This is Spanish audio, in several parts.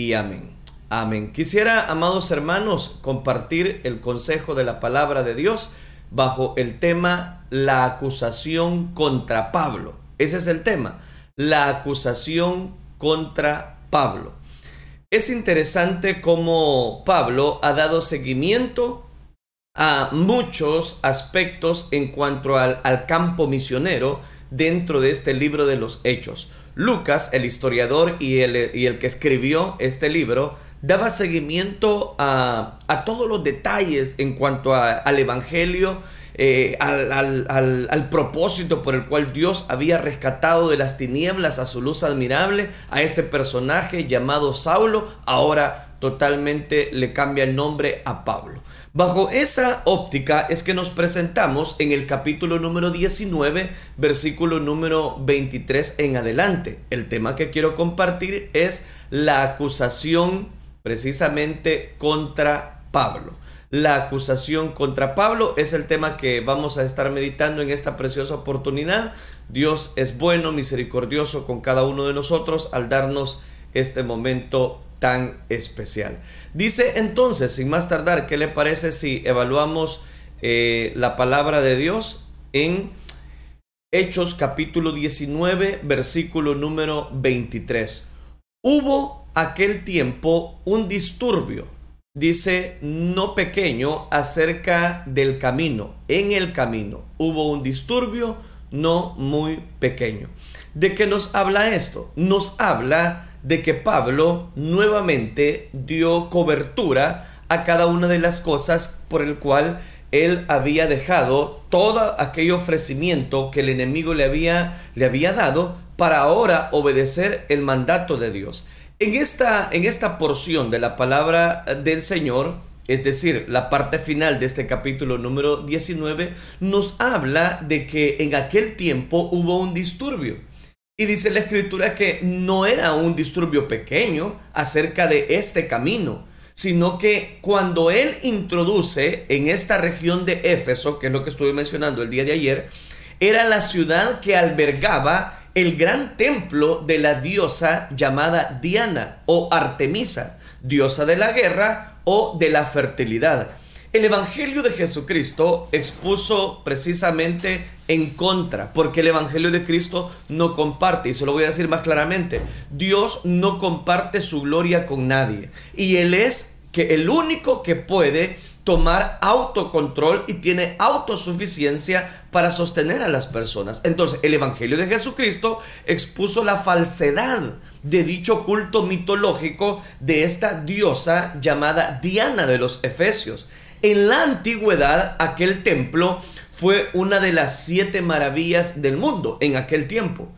y amén. Amén. Quisiera, amados hermanos, compartir el consejo de la palabra de Dios bajo el tema la acusación contra Pablo. Ese es el tema, la acusación contra Pablo. Es interesante cómo Pablo ha dado seguimiento a muchos aspectos en cuanto al, al campo misionero dentro de este libro de los hechos. Lucas, el historiador y el, y el que escribió este libro, daba seguimiento a, todos los detalles en cuanto al Evangelio, eh, al, propósito por el cual Dios había rescatado de las tinieblas a su luz admirable a este personaje llamado Saulo, ahora totalmente le cambia el nombre a Pablo. Bajo esa óptica es que nos presentamos en el capítulo número 19, versículo número 23 en adelante. El tema que quiero compartir es la acusación precisamente contra Pablo. La acusación contra Pablo es el tema que vamos a estar meditando en esta preciosa oportunidad. Dios es bueno, misericordioso con cada uno de nosotros al darnos este momento tan especial. Dice entonces, sin más tardar, ¿qué le parece si evaluamos eh, la palabra de Dios en Hechos capítulo 19, versículo número 23? Hubo aquel tiempo un disturbio, dice, no pequeño, acerca del camino. En el camino hubo un disturbio no muy pequeño. ¿De qué nos habla esto? Nos habla de que Pablo nuevamente dio cobertura a cada una de las cosas por el cual él había dejado todo aquel ofrecimiento que el enemigo le había, le había dado para ahora obedecer el mandato de Dios. En esta, en esta porción de la palabra del Señor, es decir, la parte final de este capítulo número 19, nos habla de que en aquel tiempo hubo un disturbio. Y dice la escritura que no era un disturbio pequeño acerca de este camino, sino que cuando él introduce en esta región de Éfeso, que es lo que estuve mencionando el día de ayer, era la ciudad que albergaba el gran templo de la diosa llamada Diana o Artemisa, diosa de la guerra o de la fertilidad. El Evangelio de Jesucristo expuso precisamente en contra, porque el Evangelio de Cristo no comparte, y se lo voy a decir más claramente, Dios no comparte su gloria con nadie, y Él es que el único que puede tomar autocontrol y tiene autosuficiencia para sostener a las personas. Entonces, el Evangelio de Jesucristo expuso la falsedad de dicho culto mitológico de esta diosa llamada Diana de los Efesios. En la antigüedad, aquel templo fue una de las siete maravillas del mundo en aquel tiempo.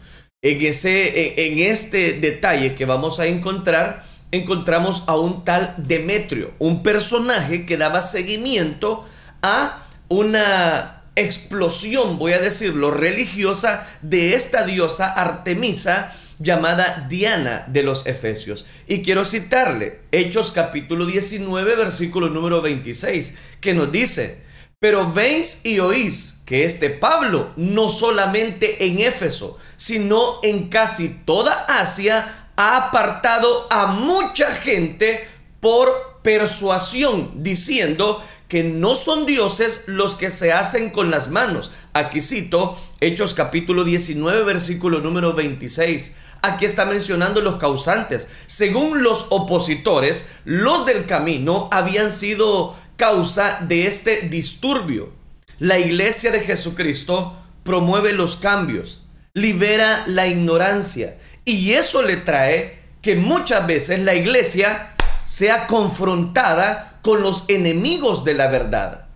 En, ese, en este detalle que vamos a encontrar, encontramos a un tal Demetrio, un personaje que daba seguimiento a una explosión, voy a decirlo, religiosa de esta diosa Artemisa llamada Diana de los Efesios. Y quiero citarle Hechos capítulo 19, versículo número 26, que nos dice, pero veis y oís que este Pablo no solamente en Éfeso, sino en casi toda Asia, ha apartado a mucha gente por persuasión, diciendo que no son dioses los que se hacen con las manos. Aquí cito Hechos capítulo 19, versículo número 26. Aquí está mencionando los causantes. Según los opositores, los del camino habían sido causa de este disturbio. La iglesia de Jesucristo promueve los cambios, libera la ignorancia y eso le trae que muchas veces la iglesia sea confrontada con los enemigos de la verdad.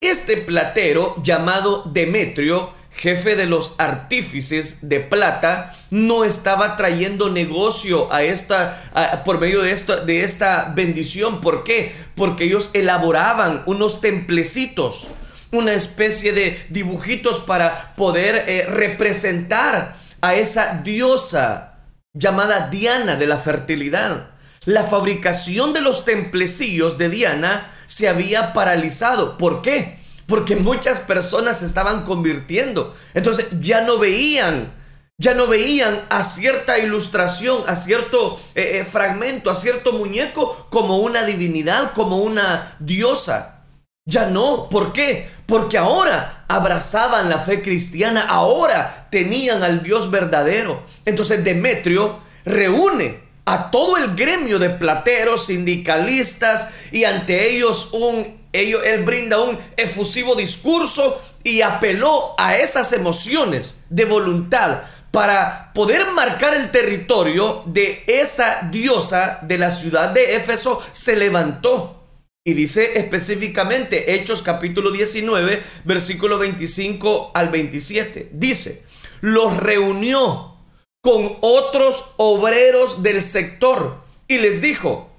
Este platero llamado Demetrio, jefe de los artífices de plata, no estaba trayendo negocio a esta por medio de esta, de esta bendición. ¿Por qué? Porque ellos elaboraban unos templecitos, una especie de dibujitos para poder eh, representar a esa diosa llamada Diana de la fertilidad. La fabricación de los templecillos de Diana se había paralizado. ¿Por qué? Porque muchas personas se estaban convirtiendo. Entonces ya no veían Ya no veían a cierta ilustración, a cierto eh, eh, fragmento, a cierto muñeco como una divinidad, como una diosa. Ya no. ¿Por qué? Porque ahora abrazaban la fe cristiana, ahora tenían al Dios verdadero. Entonces Demetrio reúne a todo el gremio de plateros, sindicalistas, y ante ellos un, él brinda un efusivo discurso y apeló a esas emociones de voluntad para poder marcar el territorio de esa diosa de la ciudad de Éfeso, se levantó. Y dice específicamente Hechos capítulo 19, versículo 25 al 27. Dice, los reunió con otros obreros del sector y les dijo,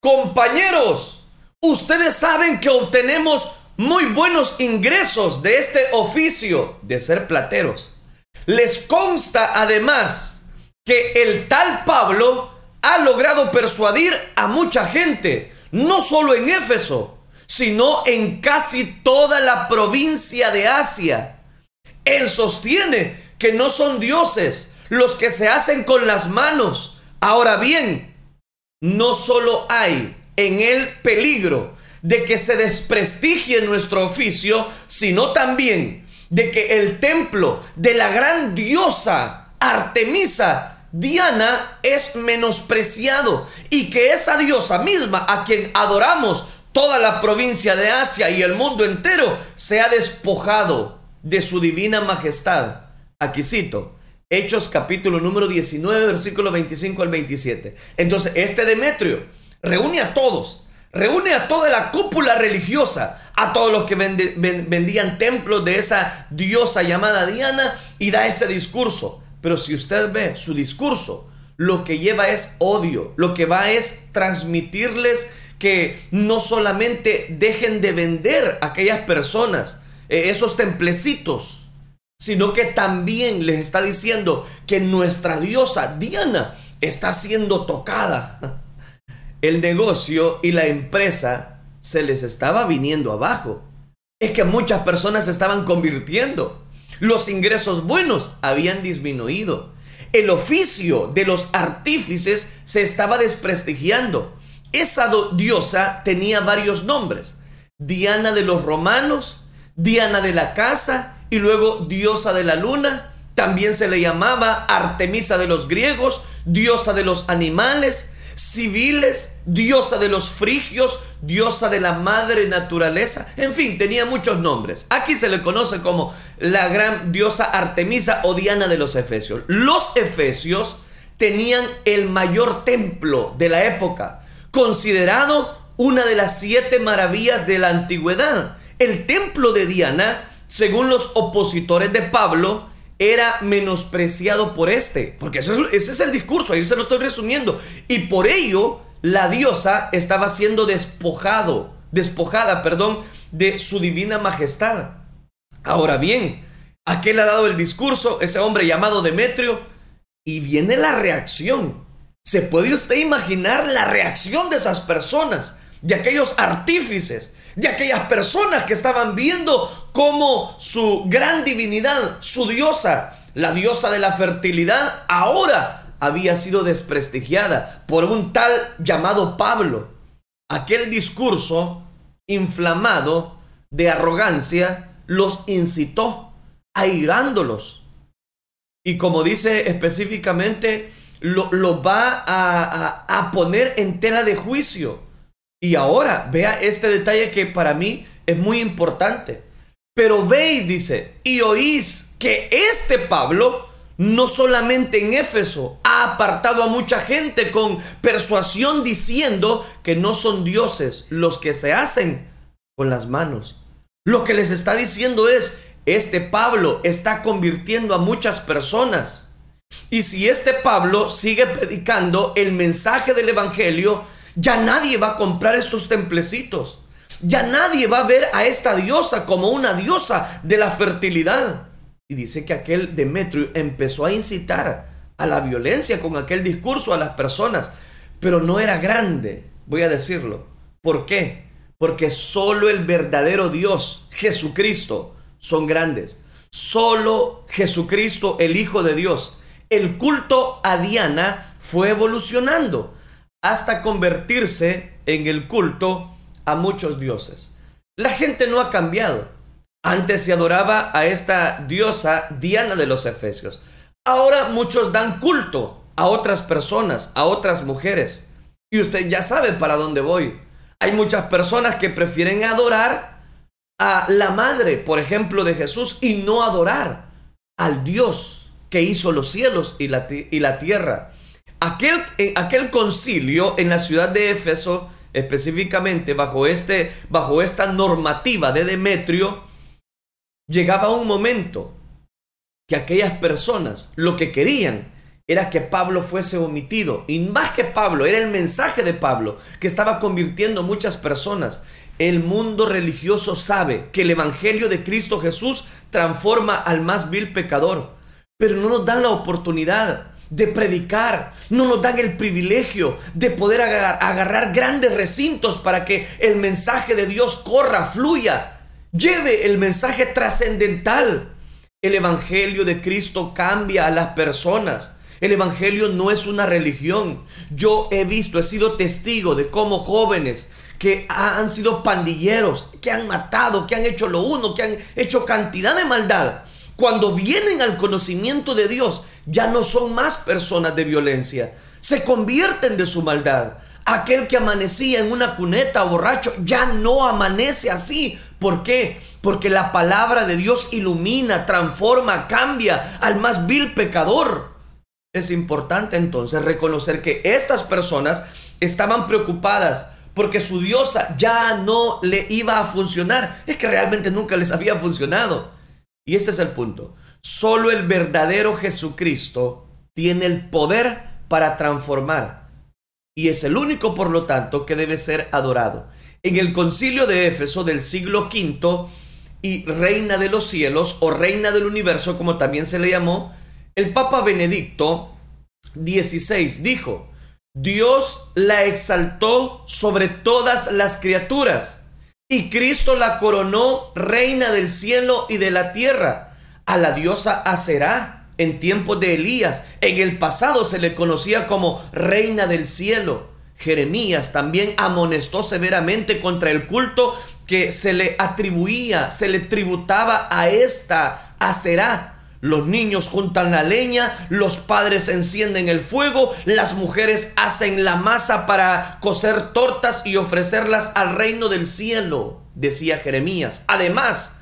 compañeros, ustedes saben que obtenemos muy buenos ingresos de este oficio de ser plateros. Les consta además que el tal Pablo ha logrado persuadir a mucha gente, no solo en Éfeso, sino en casi toda la provincia de Asia. Él sostiene que no son dioses, los que se hacen con las manos. Ahora bien, no solo hay en el peligro de que se desprestigie nuestro oficio, sino también de que el templo de la gran diosa Artemisa Diana es menospreciado y que esa diosa misma a quien adoramos toda la provincia de Asia y el mundo entero se ha despojado de su divina majestad. Aquí cito, Hechos capítulo número 19, versículo 25 al 27. Entonces, este Demetrio reúne a todos, reúne a toda la cúpula religiosa, a todos los que vendían templos de esa diosa llamada Diana y da ese discurso. Pero si usted ve su discurso, lo que lleva es odio, lo que va es transmitirles que no solamente dejen de vender aquellas personas, eh, esos templecitos, sino que también les está diciendo que nuestra diosa Diana está siendo tocada. El negocio y la empresa se les estaba viniendo abajo. Es que muchas personas se estaban convirtiendo. Los ingresos buenos habían disminuido. El oficio de los artífices se estaba desprestigiando. Esa diosa tenía varios nombres. Diana de los romanos, Diana de la casa y luego diosa de la luna. También se le llamaba Artemisa de los griegos, diosa de los animales, civiles, diosa de los frigios, diosa de la madre naturaleza. En fin, tenía muchos nombres. Aquí se le conoce como la gran diosa Artemisa o Diana de los Efesios. Los Efesios tenían el mayor templo de la época, considerado una de las siete maravillas de la antigüedad. El templo de Diana según los opositores de Pablo, era menospreciado por este. Porque ese es el discurso, ahí se lo estoy resumiendo. Y por ello, la diosa estaba siendo despojado, despojada, perdón, de su divina majestad. Ahora bien, ¿a qué le ha dado el discurso ese hombre llamado Demetrio? Y viene la reacción. ¿Se puede usted imaginar la reacción de esas personas, de aquellos artífices, de aquellas personas que estaban viendo cómo su gran divinidad, su diosa, la diosa de la fertilidad, ahora había sido desprestigiada por un tal llamado Pablo. Aquel discurso inflamado de arrogancia los incitó, airándolos. Y como dice específicamente, lo, va a, a poner en tela de juicio. Y ahora, vea este detalle que para mí es muy importante. Pero veis, dice, y oís que este Pablo no solamente en Éfeso ha apartado a mucha gente con persuasión diciendo que no son dioses los que se hacen con las manos. Lo que les está diciendo es, este Pablo está convirtiendo a muchas personas. Y si este Pablo sigue predicando el mensaje del Evangelio, ya nadie va a comprar estos templecitos. Ya nadie va a ver a esta diosa como una diosa de la fertilidad. Y dice que aquel Demetrio empezó a incitar a la violencia con aquel discurso a las personas, pero no era grande, voy a decirlo. ¿Por qué? Porque solo el verdadero Dios, Jesucristo, son grandes. solo Jesucristo, el Hijo de Dios. El culto a Diana fue evolucionando hasta convertirse en el culto a muchos dioses. La gente no ha cambiado. Antes se adoraba a esta diosa Diana de los Efesios. Ahora muchos dan culto a otras personas, a otras mujeres. Y usted ya sabe para dónde voy. Hay muchas personas que prefieren adorar a la madre, por ejemplo, de Jesús y no adorar al Dios que hizo los cielos y la, y la tierra. Aquel, aquel concilio en la ciudad de Éfeso, específicamente bajo, este, bajo esta normativa de Demetrio, llegaba un momento que aquellas personas lo que querían era que Pablo fuese omitido. Y más que Pablo, era el mensaje de Pablo que estaba convirtiendo muchas personas. El mundo religioso sabe que el Evangelio de Cristo Jesús transforma al más vil pecador, pero no nos dan la oportunidad de predicar, no nos dan el privilegio de poder agarrar, agarrar grandes recintos para que el mensaje de Dios corra, fluya, lleve el mensaje trascendental. El Evangelio de Cristo cambia a las personas. El Evangelio no es una religión. Yo he visto, he sido testigo de cómo jóvenes que han sido pandilleros, que han matado, que han hecho lo uno, que han hecho cantidad de maldad, cuando vienen al conocimiento de Dios, ya no son más personas de violencia, se convierten de su maldad. Aquel que amanecía en una cuneta borracho ya no amanece así. ¿Por qué? Porque la palabra de Dios ilumina, transforma, cambia al más vil pecador. Es importante entonces reconocer que estas personas estaban preocupadas porque su diosa ya no le iba a funcionar. Es que realmente nunca les había funcionado. Y este es el punto. Solo el verdadero Jesucristo tiene el poder para transformar. Y es el único, por lo tanto, que debe ser adorado. En el concilio de Éfeso del siglo V y reina de los cielos o reina del universo, como también se le llamó, el Papa Benedicto XVI dijo, Dios la exaltó sobre todas las criaturas y Cristo la coronó reina del cielo y de la tierra. A la diosa Aserá en tiempos de Elías, en el pasado se le conocía como reina del cielo. Jeremías también amonestó severamente contra el culto que se le atribuía, se le tributaba a esta Aserá los niños juntan la leña, los padres encienden el fuego, las mujeres hacen la masa para cocer tortas y ofrecerlas al reino del cielo, decía Jeremías. Además,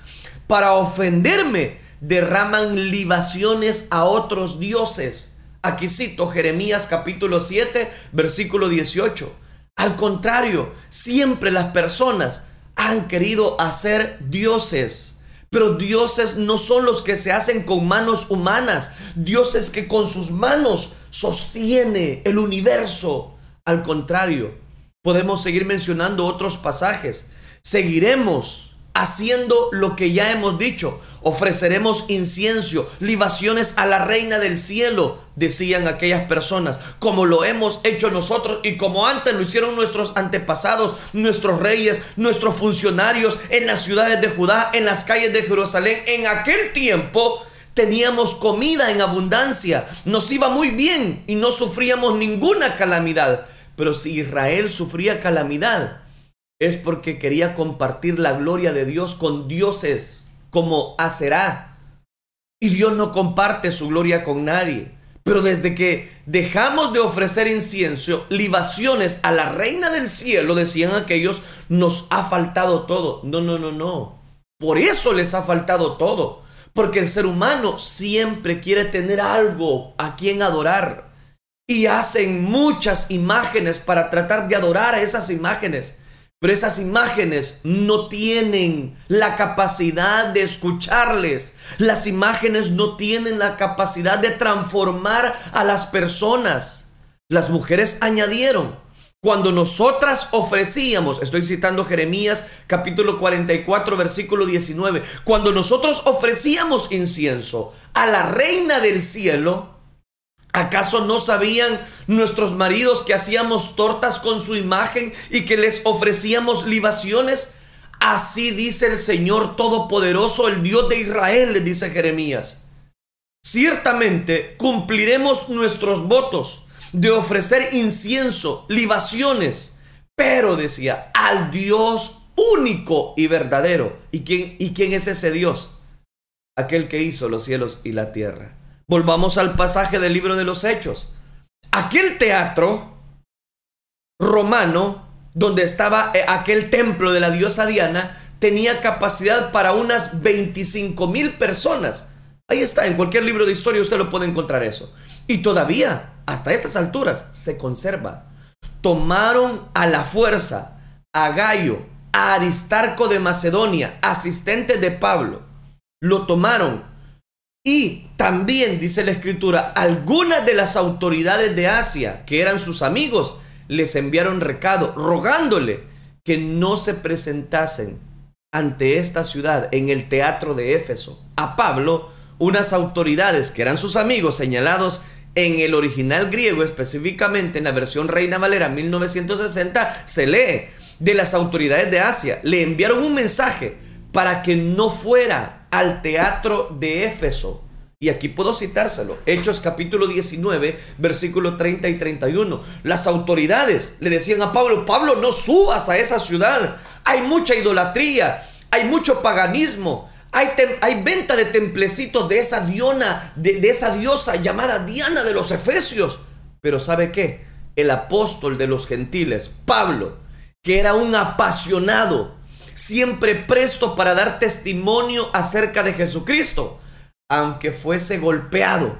para ofenderme, derraman libaciones a otros dioses. Aquí cito Jeremías capítulo 7, versículo 18. Al contrario, siempre las personas han querido hacer dioses pero dioses no son los que se hacen con manos humanas, dioses que con sus manos sostiene el universo. Al contrario, podemos seguir mencionando otros pasajes. Seguiremos haciendo lo que ya hemos dicho. Ofreceremos incienso, libaciones a la reina del cielo, decían aquellas personas, como lo hemos hecho nosotros y como antes lo hicieron nuestros antepasados, nuestros reyes, nuestros funcionarios en las ciudades de Judá, en las calles de Jerusalén. En aquel tiempo teníamos comida en abundancia, nos iba muy bien y no sufríamos ninguna calamidad. Pero si Israel sufría calamidad, es porque quería compartir la gloria de Dios con dioses como Aserá. Y Dios no comparte su gloria con nadie. Pero desde que dejamos de ofrecer incienso, libaciones a la reina del cielo, decían aquellos, nos ha faltado todo. No, no, no, no. Por eso les ha faltado todo. Porque el ser humano siempre quiere tener algo a quien adorar. Y hacen muchas imágenes para tratar de adorar a esas imágenes. Pero esas imágenes no tienen la capacidad de escucharles. Las imágenes no tienen la capacidad de transformar a las personas. Las mujeres añadieron, cuando nosotras ofrecíamos, estoy citando Jeremías capítulo 44 versículo 19, cuando nosotros ofrecíamos incienso a la reina del cielo, ¿Acaso no sabían nuestros maridos que hacíamos tortas con su imagen y que les ofrecíamos libaciones? Así dice el Señor Todopoderoso, el Dios de Israel, le dice Jeremías. Ciertamente cumpliremos nuestros votos de ofrecer incienso, libaciones, pero decía, al Dios único y verdadero. ¿Y quién, ¿Y quién es ese Dios? Aquel que hizo los cielos y la tierra. Volvamos al pasaje del libro de los Hechos. Aquel teatro romano, donde estaba eh, aquel templo de la diosa Diana, tenía capacidad para unas 25 mil personas. Ahí está, en cualquier libro de historia usted lo puede encontrar eso. Y todavía, hasta estas alturas, se conserva. Tomaron a la fuerza a Gallo, a Aristarco de Macedonia, asistente de Pablo. Lo tomaron. Y también, dice la escritura, algunas de las autoridades de Asia, que eran sus amigos, les enviaron recado rogándole que no se presentasen ante esta ciudad en el teatro de Éfeso. A Pablo, unas autoridades que eran sus amigos señalados en el original griego, específicamente en la versión Reina Valera 1960, se lee de las autoridades de Asia. Le enviaron un mensaje para que no fuera al teatro de Éfeso y aquí puedo citárselo. Hechos capítulo 19, versículo 30 y 31. Las autoridades le decían a Pablo, Pablo, no subas a esa ciudad. Hay mucha idolatría, hay mucho paganismo. Hay, hay venta de templecitos de esa diona, de, de esa diosa llamada Diana de los Efesios. Pero ¿sabe qué? El apóstol de los gentiles, Pablo, que era un apasionado, siempre presto para dar testimonio acerca de Jesucristo, aunque fuese golpeado,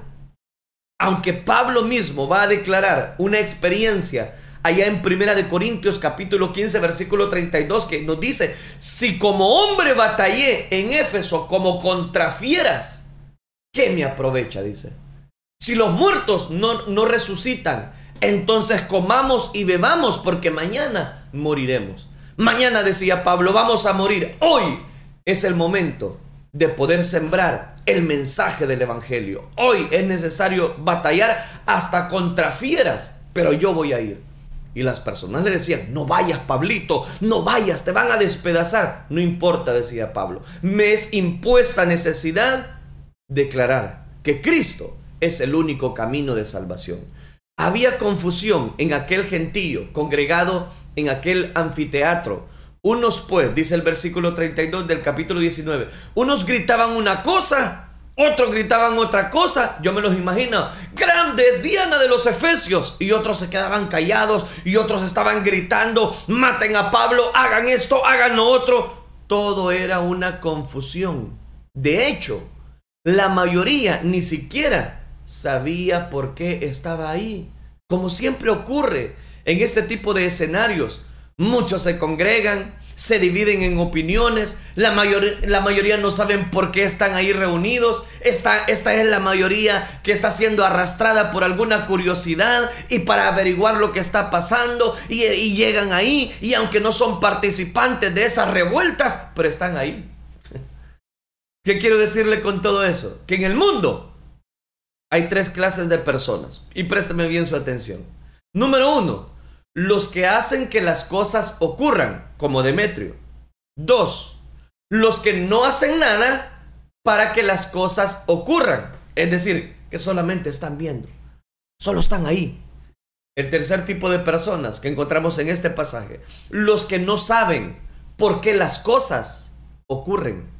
aunque Pablo mismo va a declarar una experiencia allá en Primera de Corintios capítulo 15 versículo 32 que nos dice, si como hombre batallé en Éfeso como contra fieras, ¿qué me aprovecha? Dice. Si los muertos no, no resucitan, entonces comamos y bebamos porque mañana moriremos. Mañana decía Pablo, vamos a morir. Hoy es el momento de poder sembrar el mensaje del Evangelio. Hoy es necesario batallar hasta contra fieras, pero yo voy a ir. Y las personas le decían, no vayas, Pablito, no vayas, te van a despedazar. No importa, decía Pablo, me es impuesta necesidad declarar que Cristo es el único camino de salvación. Había confusión en aquel gentío congregado en aquel anfiteatro unos pues, dice el versículo 32 del capítulo 19, unos gritaban una cosa, otros gritaban otra cosa, yo me los imagino, grandes, Diana de los Efesios, y otros se quedaban callados, y otros estaban gritando, maten a Pablo, hagan esto, hagan lo otro. Todo era una confusión. De hecho, la mayoría ni siquiera sabía por qué estaba ahí. Como siempre ocurre en este tipo de escenarios, Muchos se congregan, se dividen en opiniones, la, la mayoría no saben por qué están ahí reunidos, esta, esta es la mayoría que está siendo arrastrada por alguna curiosidad y para averiguar lo que está pasando y, y llegan ahí y aunque no son participantes de esas revueltas, pero están ahí. ¿Qué quiero decirle con todo eso? Que en el mundo hay tres clases de personas y préstame bien su atención. Número uno, los que hacen que las cosas ocurran, como Demetrio. Dos, los que no hacen nada para que las cosas ocurran. Es decir, que solamente están viendo. Solo están ahí. El tercer tipo de personas que encontramos en este pasaje, los que no saben por qué las cosas ocurren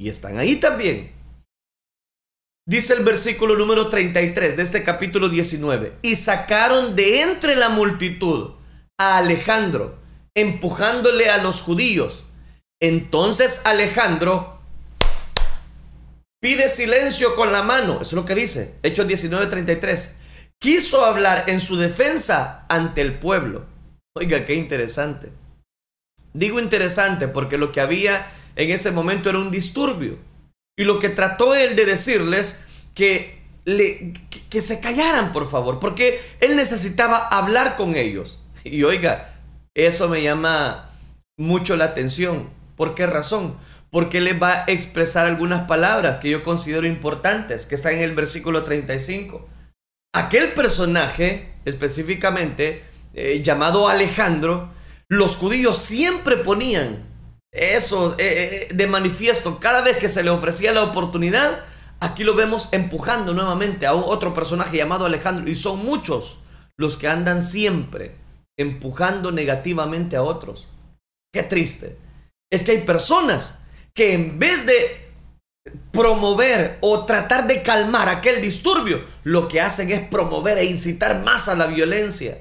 y están ahí también. Dice el versículo número 33 de este capítulo 19, y sacaron de entre la multitud Alejandro, empujándole a los judíos. Entonces Alejandro pide silencio con la mano. Eso es lo que dice. Hechos 19:33. Quiso hablar en su defensa ante el pueblo. Oiga, qué interesante. Digo interesante porque lo que había en ese momento era un disturbio. Y lo que trató él de decirles que, le, que se callaran, por favor, porque él necesitaba hablar con ellos. Y oiga, eso me llama mucho la atención. ¿Por qué razón? Porque le va a expresar algunas palabras que yo considero importantes, que están en el versículo 35. Aquel personaje, específicamente, eh, llamado Alejandro, los judíos siempre ponían eso eh, de manifiesto cada vez que se le ofrecía la oportunidad. Aquí lo vemos empujando nuevamente a otro personaje llamado Alejandro. Y son muchos los que andan siempre empujando negativamente a otros. Qué triste. Es que hay personas que en vez de promover o tratar de calmar aquel disturbio, lo que hacen es promover e incitar más a la violencia.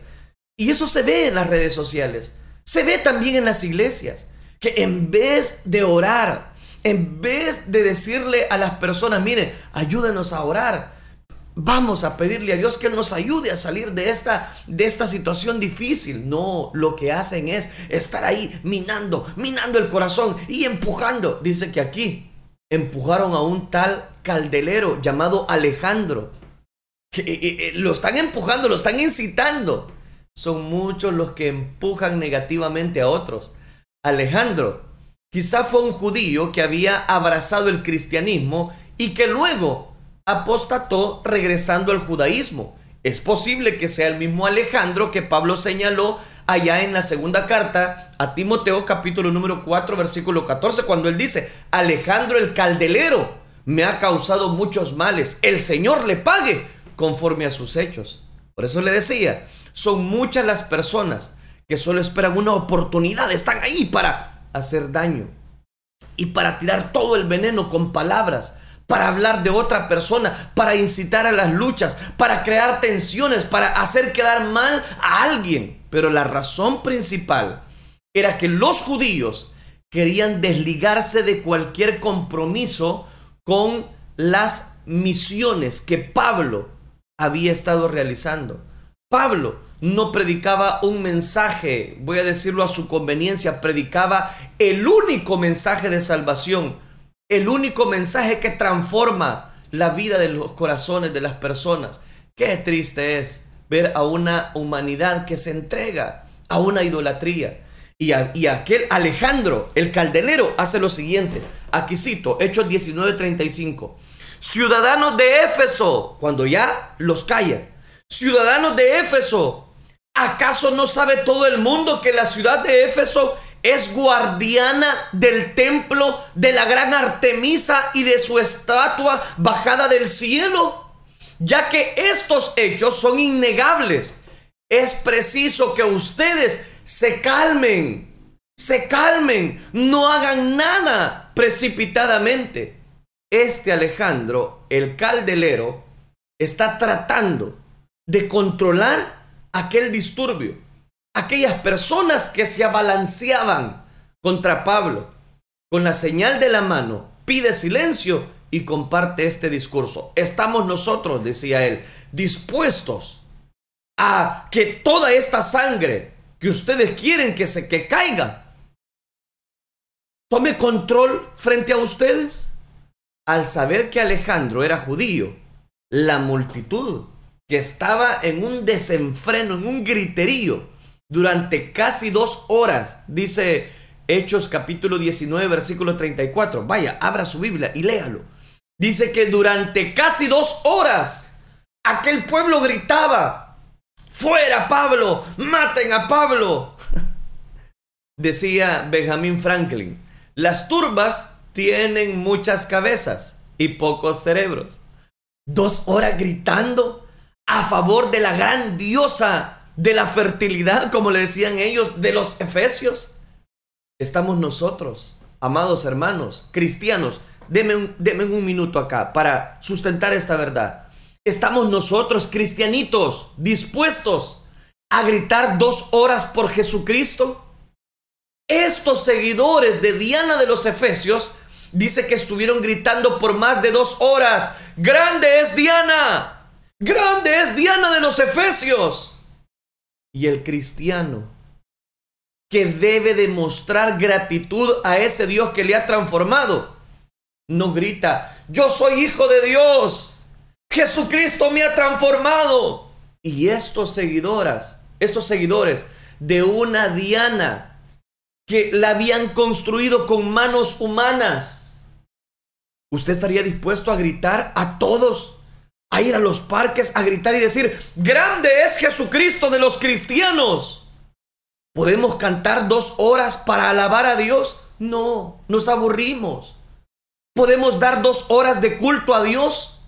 Y eso se ve en las redes sociales. Se ve también en las iglesias. Que en vez de orar, en vez de decirle a las personas, mire, ayúdenos a orar, vamos a pedirle a Dios que nos ayude a salir de esta, de esta situación difícil. No, lo que hacen es estar ahí minando, minando el corazón y empujando. Dice que aquí empujaron a un tal caldelero llamado Alejandro. Eh, eh, eh, lo están empujando, lo están incitando. Son muchos los que empujan negativamente a otros. Alejandro quizá fue un judío que había abrazado el cristianismo y que luego apostató regresando al judaísmo. Es posible que sea el mismo Alejandro que Pablo señaló allá en la segunda carta a Timoteo capítulo número 4 versículo 14 cuando él dice, Alejandro el caldelero me ha causado muchos males, el Señor le pague conforme a sus hechos. Por eso le decía, son muchas las personas que solo esperan una oportunidad, están ahí para hacer daño y para tirar todo el veneno con palabras, para hablar de otra persona, para incitar a las luchas, para crear tensiones, para hacer quedar mal a alguien. Pero la razón principal era que los judíos querían desligarse de cualquier compromiso con las misiones que Pablo había estado realizando. Pablo no predicaba un mensaje, voy a decirlo a su conveniencia, predicaba el único mensaje de salvación el único mensaje que transforma la vida de los corazones de las personas. Qué triste es ver a una humanidad que se entrega a una idolatría. Y, aquel Alejandro, el caldelero, hace lo siguiente. Aquí cito, Hechos 19:35. Ciudadanos de Éfeso, cuando ya los calla. Ciudadanos de Éfeso, ¿acaso no sabe todo el mundo que la ciudad de Éfeso es guardiana del templo de la gran Artemisa y de su estatua bajada del cielo, ya que estos hechos son innegables. Es preciso que ustedes se calmen, se calmen, no hagan nada precipitadamente. Este Alejandro, el caldelero, está tratando de controlar aquel disturbio aquellas personas que se abalanceaban contra Pablo. Con la señal de la mano, pide silencio y comparte este discurso. Estamos nosotros, decía él, dispuestos a que toda esta sangre que ustedes quieren que se que caiga tome control frente a ustedes. Al saber que Alejandro era judío, la multitud que estaba en un desenfreno, en un griterío, durante casi dos horas, dice Hechos capítulo 19, versículo 34. Vaya, abra su Biblia y léalo. Dice que durante casi dos horas aquel pueblo gritaba, fuera Pablo, maten a Pablo. Decía Benjamin Franklin, las turbas tienen muchas cabezas y pocos cerebros. Dos horas gritando a favor de la gran diosa de la fertilidad, como le decían ellos, de los efesios. Estamos nosotros, amados hermanos, cristianos. Denme un, un minuto acá para sustentar esta verdad. Estamos nosotros, cristianitos, dispuestos a gritar dos horas por Jesucristo. Estos seguidores de Diana de los Efesios dice que estuvieron gritando por más de dos horas. Grande es Diana. Grande es Diana de los Efesios y el cristiano que debe demostrar gratitud a ese Dios que le ha transformado, no grita, yo soy hijo de Dios, Jesucristo me ha transformado. Y estos seguidoras, estos seguidores de una Diana que la habían construido con manos humanas, ¿usted estaría dispuesto a gritar a todos a ir a los parques a gritar y decir, grande es Jesucristo de los cristianos. Podemos cantar dos horas para alabar a Dios. No, nos aburrimos. ¿Podemos dar dos horas de culto a Dios?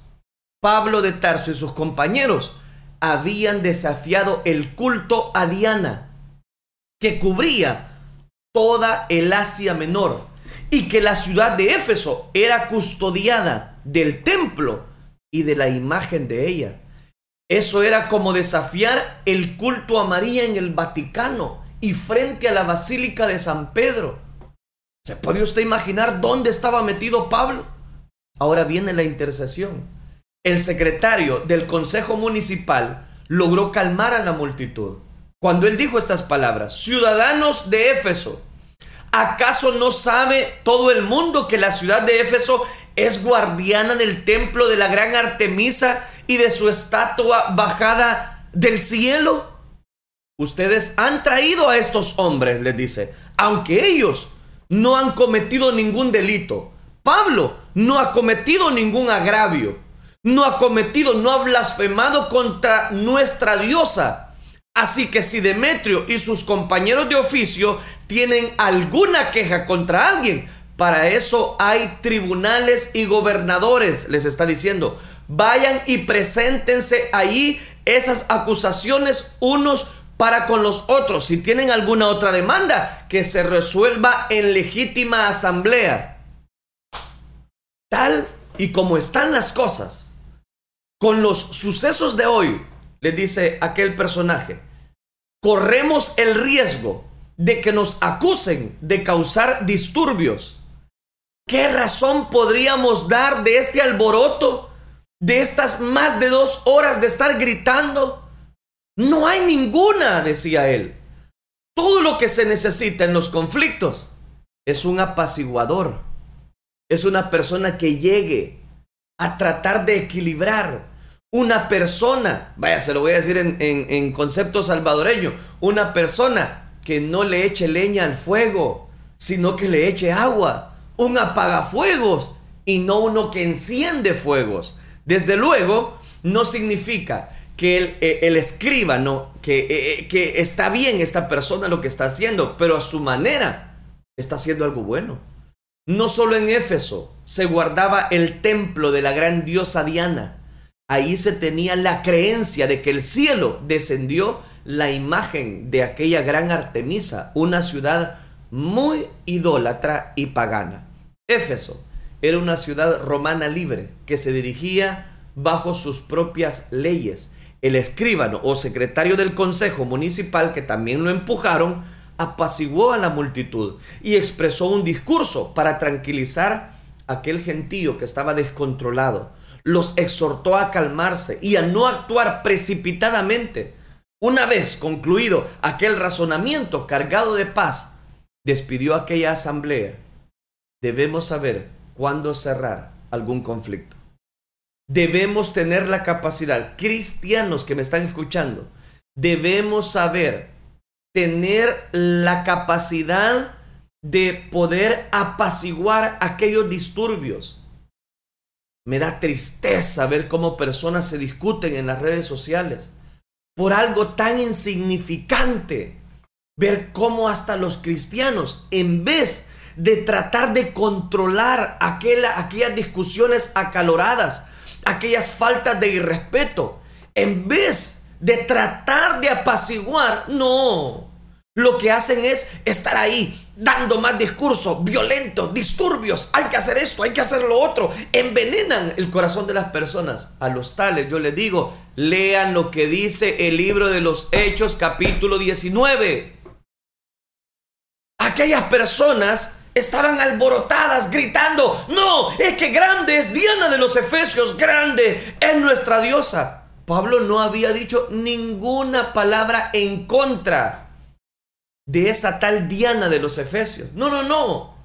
Pablo de Tarso y sus compañeros habían desafiado el culto a Diana, que cubría toda el Asia Menor y que la ciudad de Éfeso era custodiada del templo y de la imagen de ella. Eso era como desafiar el culto a María en el Vaticano y frente a la Basílica de San Pedro. ¿Se puede usted imaginar dónde estaba metido Pablo? Ahora viene la intercesión. El secretario del Consejo Municipal logró calmar a la multitud. Cuando él dijo estas palabras, ciudadanos de Éfeso, ¿acaso no sabe todo el mundo que la ciudad de Éfeso es guardiana del templo de la gran Artemisa y de su estatua bajada del cielo? Ustedes han traído a estos hombres, les dice, aunque ellos no han cometido ningún delito. Pablo no ha cometido ningún agravio, no ha cometido, no ha blasfemado contra nuestra diosa. Así que si Demetrio y sus compañeros de oficio tienen alguna queja contra alguien, para eso hay tribunales y gobernadores, les está diciendo. Vayan y preséntense ahí esas acusaciones unos para con los otros. Si tienen alguna otra demanda, que se resuelva en legítima asamblea. Tal y como están las cosas, con los sucesos de hoy, le dice aquel personaje, corremos el riesgo de que nos acusen de causar disturbios ¿Qué razón podríamos dar de este alboroto? De estas más de dos horas de estar gritando. No hay ninguna, decía él. Todo lo que se necesita en los conflictos es un apaciguador. Es una persona que llegue a tratar de equilibrar. Una persona, vaya, se lo voy a decir en, concepto salvadoreño, una persona que no le eche leña al fuego, sino que le eche agua un apagafuegos y no uno que enciende fuegos. Desde luego, no significa que el, eh, el escribano, que, eh, eh, que está bien esta persona lo que está haciendo, pero a su manera está haciendo algo bueno. No solo en Éfeso se guardaba el templo de la gran diosa Diana, ahí se tenía la creencia de que el cielo descendió la imagen de aquella gran Artemisa, una ciudad muy idólatra y pagana. Éfeso era una ciudad romana libre que se dirigía bajo sus propias leyes. El escribano o secretario del consejo municipal, que también lo empujaron, apaciguó a la multitud y expresó un discurso para tranquilizar a aquel gentío que estaba descontrolado. Los exhortó a calmarse y a no actuar precipitadamente. Una vez concluido aquel razonamiento cargado de paz, despidió aquella asamblea debemos saber cuándo cerrar algún conflicto. Debemos tener la capacidad, cristianos que me están escuchando, debemos saber tener la capacidad de poder apaciguar aquellos disturbios. Me da tristeza ver cómo personas se discuten en las redes sociales por algo tan insignificante. Ver cómo hasta los cristianos, en vez de tratar de controlar aquellas discusiones acaloradas, aquellas faltas de irrespeto, en vez de tratar de apaciguar, no. Lo que hacen es estar ahí dando más discursos violentos, disturbios. Hay que hacer esto, hay que hacer lo otro. Envenenan el corazón de las personas. A los tales yo les digo, lean lo que dice el libro de los Hechos capítulo 19. Aquellas personas estaban alborotadas gritando, no, es que grande es Diana de los Efesios, grande es nuestra diosa. Pablo no había dicho ninguna palabra en contra de esa tal Diana de los Efesios. No, no, no.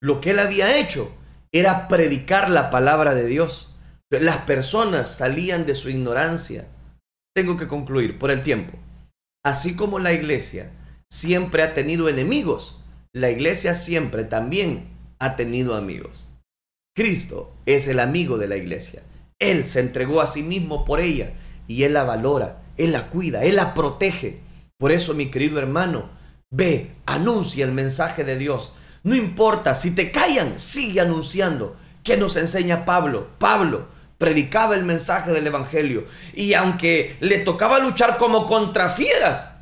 Lo que él había hecho era predicar la palabra de Dios. Las personas salían de su ignorancia. Tengo que concluir por el tiempo. Así como la iglesia siempre ha tenido enemigos, la iglesia siempre también ha tenido amigos. Cristo es el amigo de la iglesia. Él se entregó a sí mismo por ella y Él la valora, Él la cuida, Él la protege. Por eso, mi querido hermano, ve, anuncia el mensaje de Dios. No importa, si te callan, sigue anunciando. ¿Qué nos enseña Pablo? Pablo predicaba el mensaje del Evangelio y aunque le tocaba luchar como contra fieras,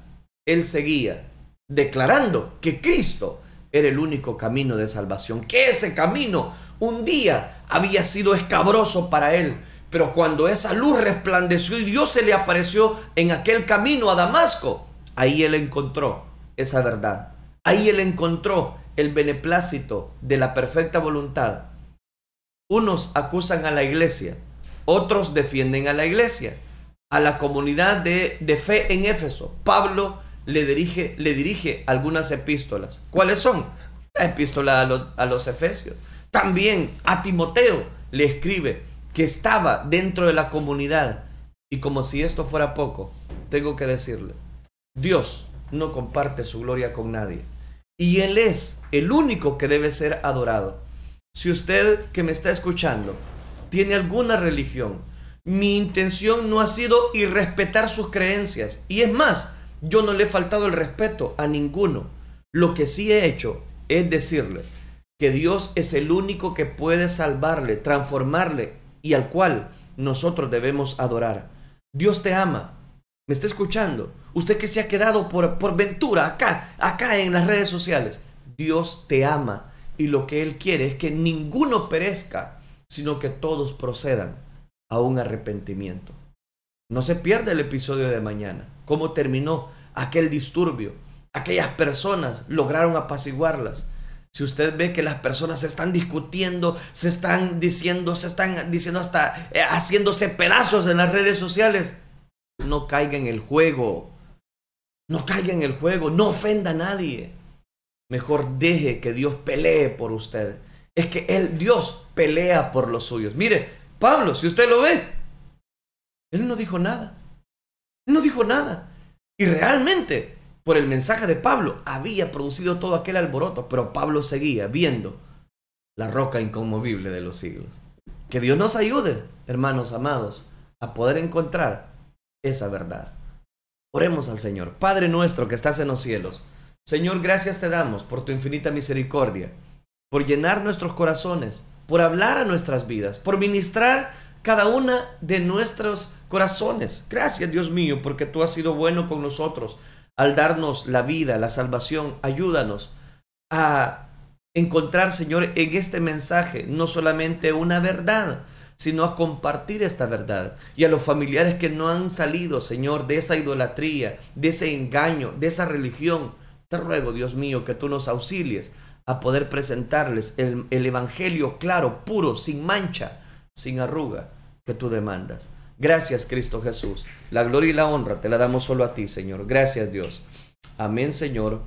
él seguía declarando que Cristo era el único camino de salvación, que ese camino un día había sido escabroso para él, pero cuando esa luz resplandeció y Dios se le apareció en aquel camino a Damasco, ahí él encontró esa verdad. Ahí él encontró el beneplácito de la perfecta voluntad. Unos acusan a la iglesia, otros defienden a la iglesia, a la comunidad de, de fe en Éfeso. Pablo le dirige, le dirige algunas epístolas. ¿Cuáles son? La epístola a los, a los Efesios. También a Timoteo le escribe que estaba dentro de la comunidad. Y como si esto fuera poco, tengo que decirle, Dios no comparte su gloria con nadie. Y Él es el único que debe ser adorado. Si usted que me está escuchando tiene alguna religión, mi intención no ha sido irrespetar sus creencias. Y es más, yo no le he faltado el respeto a ninguno. Lo que sí he hecho es decirle que Dios es el único que puede salvarle, transformarle y al cual nosotros debemos adorar. Dios te ama. ¿Me está escuchando? Usted que se ha quedado por, por ventura acá, acá en las redes sociales. Dios te ama y lo que Él quiere es que ninguno perezca, sino que todos procedan a un arrepentimiento. No se pierda el episodio de mañana. ¿Cómo terminó aquel disturbio? Aquellas personas lograron apaciguarlas. Si usted ve que las personas se están discutiendo, se están diciendo, se están diciendo hasta eh, haciéndose pedazos en las redes sociales, no caiga en el juego. No caiga en el juego, no ofenda a nadie. Mejor deje que Dios pelee por usted. Es que él, Dios, pelea por los suyos. Mire, Pablo, si usted lo ve, él no dijo nada. No dijo nada. Y realmente, por el mensaje de Pablo, había producido todo aquel alboroto, pero Pablo seguía viendo la roca inconmovible de los siglos. Que Dios nos ayude, hermanos amados, a poder encontrar esa verdad. Oremos al Señor. Padre nuestro que estás en los cielos. Señor, gracias te damos por tu infinita misericordia, por llenar nuestros corazones, por hablar a nuestras vidas, por ministrar cada una de nuestros corazones. Gracias Dios mío, porque tú has sido bueno con nosotros al darnos la vida, la salvación. Ayúdanos a encontrar, Señor, en este mensaje no solamente una verdad, sino a compartir esta verdad. Y a los familiares que no han salido, Señor, de esa idolatría, de ese engaño, de esa religión, te ruego, Dios mío, que tú nos auxilies a poder presentarles el, el Evangelio claro, puro, sin mancha, sin arruga que tú demandas. Gracias Cristo Jesús. La gloria y la honra te la damos solo a ti, Señor. Gracias Dios. Amén, Señor,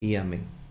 y amén.